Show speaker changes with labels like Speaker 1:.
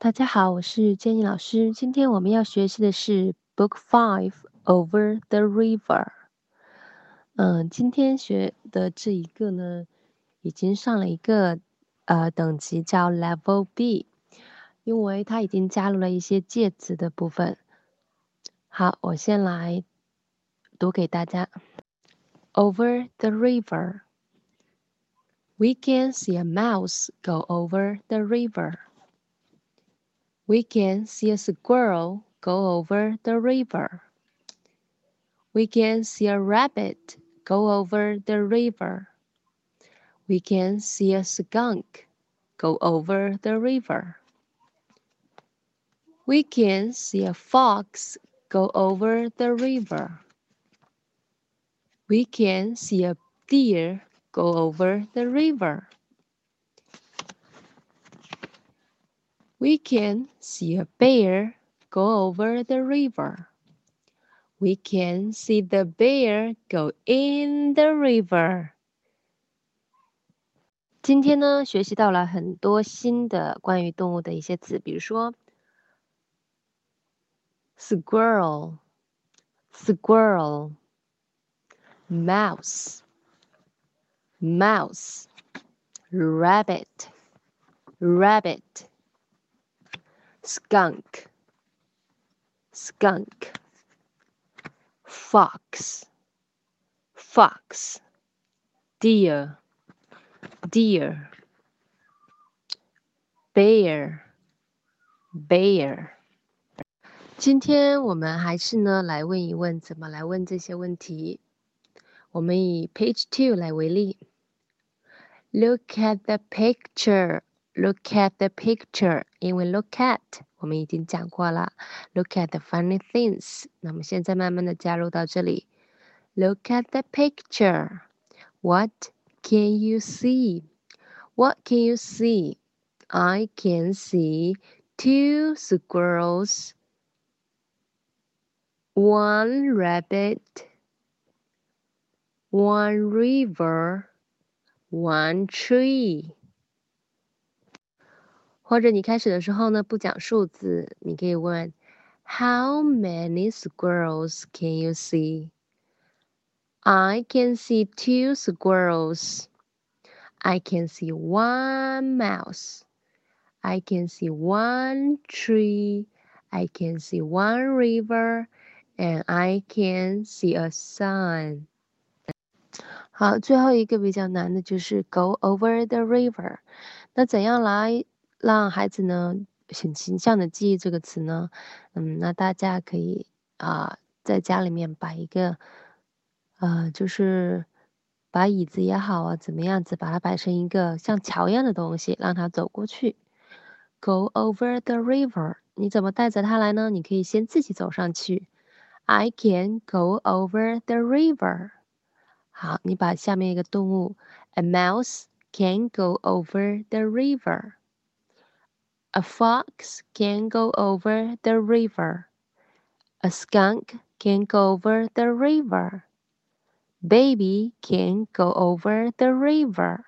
Speaker 1: 大家好，我是 Jenny 老师。今天我们要学习的是 Book Five Over the River。嗯，今天学的这一个呢，已经上了一个呃等级叫 Level B，因为它已经加入了一些介词的部分。好，我先来读给大家。Over the river, we can see a mouse go over the river. We can see a squirrel go over the river. We can see a rabbit go over the river. We can see a skunk go over the river. We can see a fox go over the river. We can see a deer go over the river. We can see a bear go over the river. We can see the bear go in the river. 今天呢，学习到了很多新的关于动物的一些词，比如说 squirrel, squirrel, mouse, mouse, rabbit, rabbit skunk, skunk, fox, fox, deer, deer, bear, bear。今天我们还是呢来问一问怎么来问这些问题。我们以 Page Two 来为例。Look at the picture. Look at the picture，因为 look at 我们已经讲过了。Look at the funny things，那么现在慢慢的加入到这里。Look at the picture. What can you see? What can you see? I can see two squirrels, one rabbit, one river, one tree. 或者你开始的时候呢，不讲数字，你可以问 How many squirrels can you see? I can see two squirrels. I can see one mouse. I can see one tree. I can see one river. And I can see a sun. 好，最后一个比较难的就是 go over the river。那怎样来 让孩子呢很形象的记忆这个词呢，嗯，那大家可以啊在家里面摆一个，呃，就是把椅子也好啊，怎么样子把它摆成一个像桥一样的东西，让他走过去。Go over the river，你怎么带着他来呢？你可以先自己走上去。I can go over the river。好，你把下面一个动物，A mouse can go over the river。A fox can go over the river. A skunk can go over the river. Baby can go over the river.